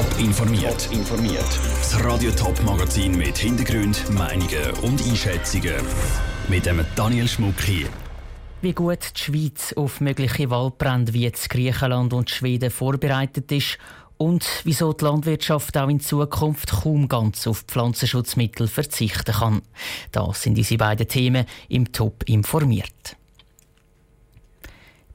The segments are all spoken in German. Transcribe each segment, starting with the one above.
Top informiert. informiert. Das Radio Top Magazin mit Hintergrund, Meinungen und Einschätzungen mit dem Daniel Schmuck hier. Wie gut die Schweiz auf mögliche Waldbrände wie jetzt Griechenland und Schweden vorbereitet ist und wieso die Landwirtschaft auch in Zukunft kaum ganz auf Pflanzenschutzmittel verzichten kann. Das sind unsere beiden Themen im Top informiert.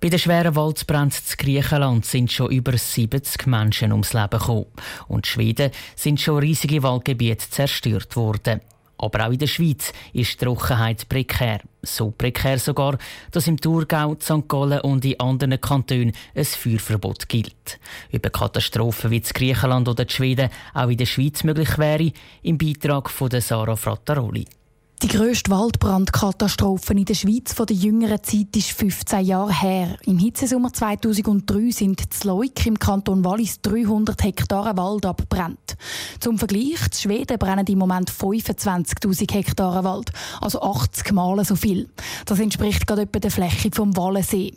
Bei den schweren Waldbränden in Griechenland sind schon über 70 Menschen ums Leben gekommen. Und in Schweden sind schon riesige Waldgebiete zerstört worden. Aber auch in der Schweiz ist die Trockenheit prekär. So prekär sogar, dass im Thurgau, St. Gallen und in anderen Kantonen ein Feuerverbot gilt. Über Katastrophen wie in Griechenland oder in Schweden auch in der Schweiz möglich wäre, im Beitrag von Sarah Frattaroli. Die grösste Waldbrandkatastrophe in der Schweiz von der jüngeren Zeit ist 15 Jahre her. Im Hitzesommer 2003 sind in im Kanton Wallis 300 Hektare Wald abbrennt. Zum Vergleich, in Schweden brennen im Moment 25.000 Hektare Wald, also 80 Mal so viel. Das entspricht gerade etwa der Fläche vom Wallensee.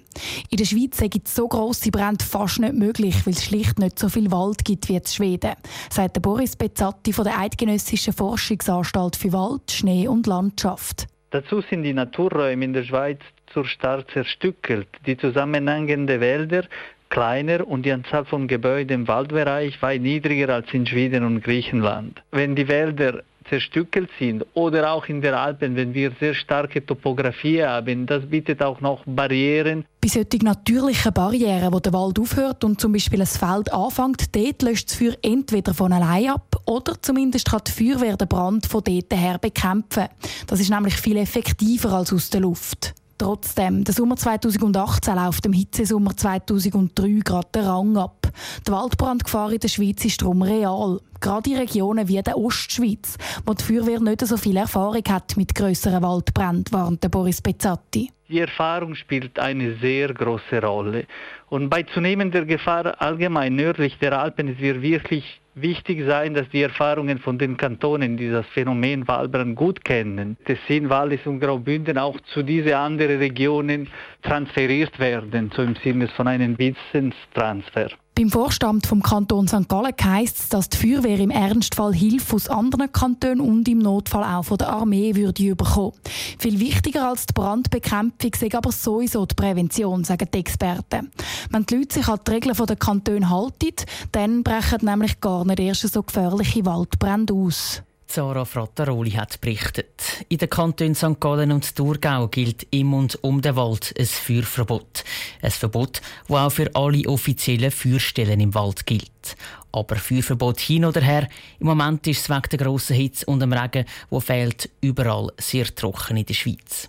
In der Schweiz sind so grosse Brände fast nicht möglich, weil es schlicht nicht so viel Wald gibt wie in Schweden, sagt Boris Bezzatti von der Eidgenössischen Forschungsanstalt für Wald, Schnee und Landschaft. Dazu sind die Naturräume in der Schweiz zu stark zerstückelt. Die zusammenhängenden Wälder kleiner und die Anzahl von Gebäuden im Waldbereich weit niedriger als in Schweden und Griechenland. Wenn die Wälder zerstückelt sind oder auch in der Alpen, wenn wir sehr starke Topografie haben, das bietet auch noch Barrieren. Bei solchen natürlichen Barrieren, wo der Wald aufhört und zum Beispiel ein Feld anfängt, dort löscht das Feuer entweder von allein ab oder zumindest kann die Feuerwehr den Brand von dort her bekämpfen. Das ist nämlich viel effektiver als aus der Luft. Trotzdem, der Sommer 2018 läuft dem Hitzesommer 2003 gerade den Rang ab. Die Waldbrandgefahr in der Schweiz ist darum real. Gerade in Regionen wie der Ostschweiz, wo die Feuerwehr nicht so viel Erfahrung hat mit grösseren Waldbränden, warnt Boris Bezzatti. Die Erfahrung spielt eine sehr große Rolle. Und bei zunehmender Gefahr allgemein nördlich der Alpen ist wir wirklich wichtig sein, dass die Erfahrungen von den Kantonen, die das Phänomen Waldbrand gut kennen, Tessin, Wallis und Graubünden auch zu diesen anderen Regionen transferiert werden, so im Sinne von einem Wissenstransfer. Beim Vorstand vom Kanton St. Gallen heisst es, dass die Feuerwehr im Ernstfall Hilfe aus anderen Kantonen und im Notfall auch von der Armee würde bekommen. Viel wichtiger als die Brandbekämpfung ist aber sowieso die Prävention, sagen die Experten. Wenn die Leute sich an die Regeln der Kantone halten, dann brechen nämlich gar nicht erst so gefährliche Waldbrände aus. Zara Frattaroli hat berichtet. In den Kantonen St. Gallen und Thurgau gilt im und um den Wald ein Feuerverbot. Ein Verbot, das auch für alle offiziellen Feuerstellen im Wald gilt. Aber Feuerverbot hin oder her, im Moment ist es wegen der grossen Hitze und dem Regen, wo fehlt, überall sehr trocken in der Schweiz.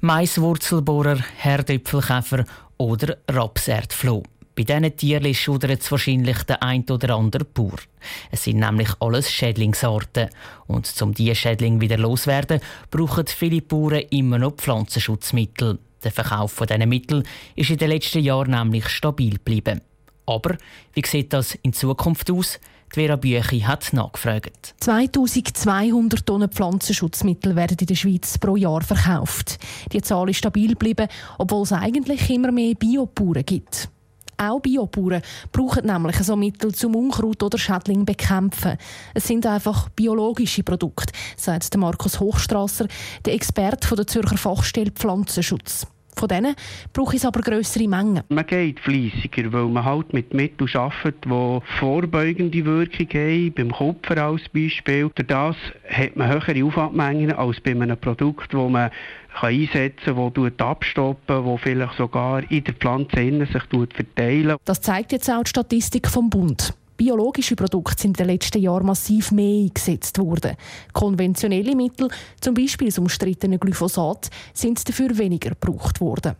Maiswurzelbohrer, Herdöpfelkäfer oder Rapserdfloh. Bei diesen Tieren schudert es wahrscheinlich der ein oder andere Bauer. Es sind nämlich alles Schädlingsarten. Und um diese Schädlinge wieder loswerden, brauchen viele Bauern immer noch Pflanzenschutzmittel. Der Verkauf von diesen Mitteln ist in den letzten Jahren nämlich stabil geblieben. Aber wie sieht das in Zukunft aus? Die Vera Büchi hat nachgefragt. 2200 Tonnen Pflanzenschutzmittel werden in der Schweiz pro Jahr verkauft. Die Zahl ist stabil geblieben, obwohl es eigentlich immer mehr Biobauern gibt. Auch Biobauern brauchen nämlich so Mittel zum Unkraut oder Schädling bekämpfen. Es sind einfach biologische Produkte, sagt Markus Hochstrasser, der Experte der Zürcher Fachstelle Pflanzenschutz. Von denen brauche ich aber grössere Mengen. Man geht fleissiger, weil man halt mit Mitteln arbeitet, die vorbeugende Wirkung haben, beim Kupfer als Beispiel. Durch das hat man höhere Aufwandmengen als bei einem Produkt, das man einsetzen kann, das abstoppen, das vielleicht sogar in der Pflanze sich verteilen Das zeigt jetzt auch die Statistik vom Bund. Biologische Produkte sind in den letzten Jahren massiv mehr eingesetzt worden. Konventionelle Mittel, zum Beispiel das umstrittene Glyphosat, sind dafür weniger gebraucht worden.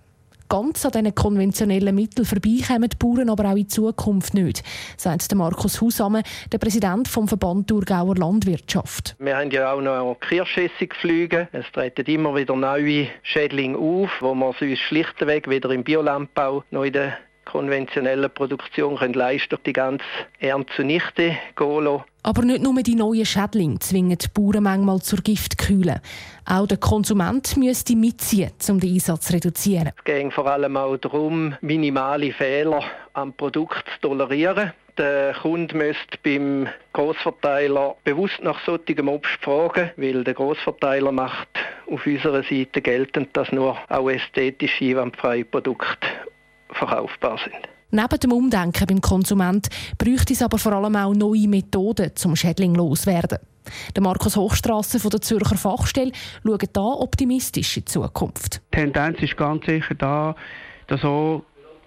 Ganz an diesen konventionellen Mitteln vorbeikommen die Bauern aber auch in Zukunft nicht, sagt Markus Husamme, der Präsident vom Verband Thurgauer Landwirtschaft. Wir haben ja auch noch Kirschessigflüge. Es treten immer wieder neue Schädlinge auf, wo man sonst schlichtweg wieder im Biolandbau noch in den konventionellen Produktion können leisten, die ganze Ernte zunichte gehen lassen. Aber nicht nur die neuen Schädlinge zwingen die Bauern manchmal zur Giftkühle. Auch der Konsument müsste mitziehen, um den Einsatz zu reduzieren. Es geht vor allem auch darum, minimale Fehler am Produkt zu tolerieren. Der Kunde müsste beim Grossverteiler bewusst nach solchem Obst fragen, weil der Grossverteiler macht auf unserer Seite geltend, dass nur auch ästhetische einwandfreie Produkte verkaufbar sind. Neben dem Umdenken beim Konsument bräuchte es aber vor allem auch neue Methoden, um Schädling loswerden. Der Markus Hochstrasser von der Zürcher Fachstelle schaut da optimistisch in die Zukunft. Die Tendenz ist ganz sicher da, dass auch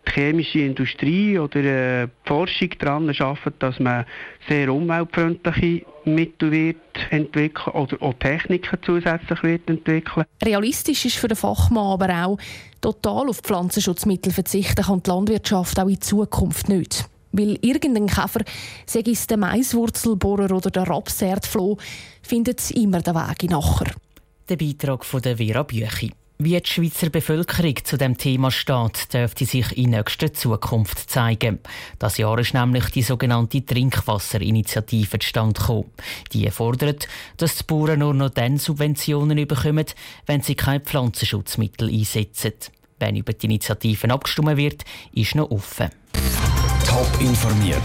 die chemische Industrie oder äh, die Forschung daran arbeitet, dass man sehr umweltfreundliche Mittel wird entwickeln oder auch Techniken zusätzlich wird entwickeln. Realistisch ist für den Fachmann aber auch, total auf Pflanzenschutzmittel verzichten kann die Landwirtschaft auch in Zukunft nicht. Weil irgendein Käfer, sei es der Maiswurzelbohrer oder der Rapserdfloh, findet immer den Weg nachher. Der Beitrag von der Vera Büchi. Wie die Schweizer Bevölkerung zu dem Thema steht, dürfte sich in nächster Zukunft zeigen. Das Jahr ist nämlich die sogenannte Trinkwasserinitiative zustande gekommen. Die fordert, dass die Bauern nur noch dann Subventionen bekommen, wenn sie keine Pflanzenschutzmittel einsetzen. Wenn über die Initiativen abgestimmt wird, ist noch offen. Top informiert,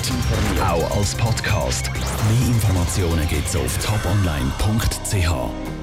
auch als Podcast. Mehr Informationen gibt es auf toponline.ch.